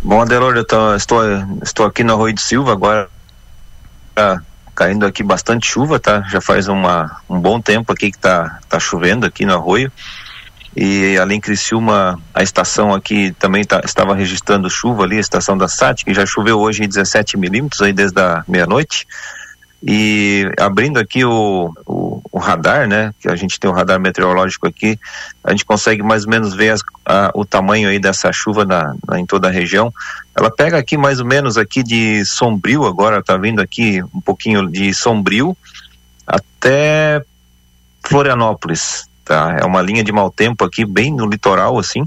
Bom, Adelor, eu tô, estou, estou aqui no Arroio de Silva agora, tá caindo aqui bastante chuva, tá? Já faz uma, um bom tempo aqui que tá, tá chovendo aqui no Arroio. E além Criciúma, a estação aqui também tá, estava registrando chuva ali, a estação da SAT, que já choveu hoje 17 milímetros aí desde a meia-noite. E abrindo aqui o, o, o, radar, né? Que a gente tem o radar meteorológico aqui, a gente consegue mais ou menos ver as, a, o tamanho aí dessa chuva na, na, em toda a região. Ela pega aqui mais ou menos aqui de Sombrio, agora tá vindo aqui um pouquinho de Sombrio até Florianópolis, tá? É uma linha de mau tempo aqui, bem no litoral, assim.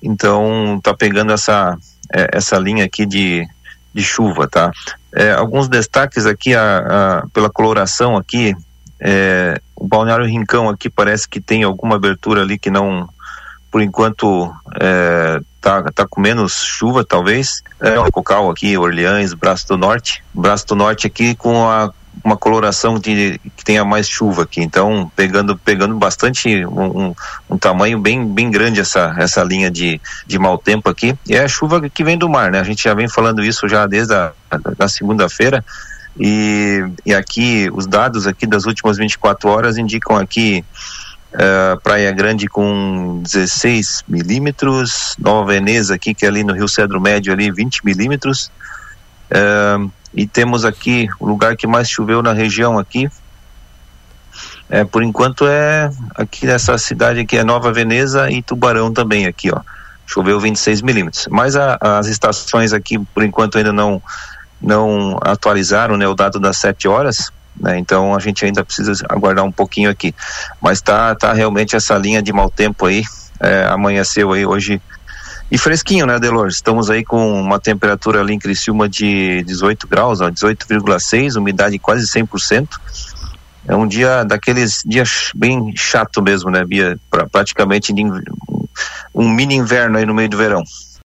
Então tá pegando essa, é, essa linha aqui de, de chuva, tá? É, alguns destaques aqui a, a, pela coloração aqui, é, o Balneário Rincão aqui parece que tem alguma abertura ali que não, por enquanto, é, tá, tá com menos chuva, talvez. É, o Cocal aqui, Orleans, Braço do Norte. Braço do Norte aqui com a uma coloração de que tenha mais chuva aqui. Então, pegando pegando bastante um, um, um, tamanho bem bem grande essa essa linha de, de mau tempo aqui. E é a chuva que vem do mar, né? A gente já vem falando isso já desde a da segunda-feira. E, e aqui os dados aqui das últimas 24 horas indicam aqui uh, Praia Grande com 16 milímetros, Nova Veneza aqui que é ali no Rio Cedro Médio ali 20 milímetros. Uh, e temos aqui o lugar que mais choveu na região aqui. É, por enquanto é aqui nessa cidade aqui é Nova Veneza e Tubarão também aqui, ó. Choveu 26 milímetros. Mas a, as estações aqui, por enquanto, ainda não não atualizaram né, o dado das 7 horas. Né, então a gente ainda precisa aguardar um pouquinho aqui. Mas tá, tá realmente essa linha de mau tempo aí. É, amanheceu aí hoje e fresquinho, né, Delor? Estamos aí com uma temperatura ali em Criciúma de 18 graus, 18,6, umidade quase 100%. É um dia daqueles dias bem chato mesmo, né, Bia? Pra, praticamente um mini inverno aí no meio do verão.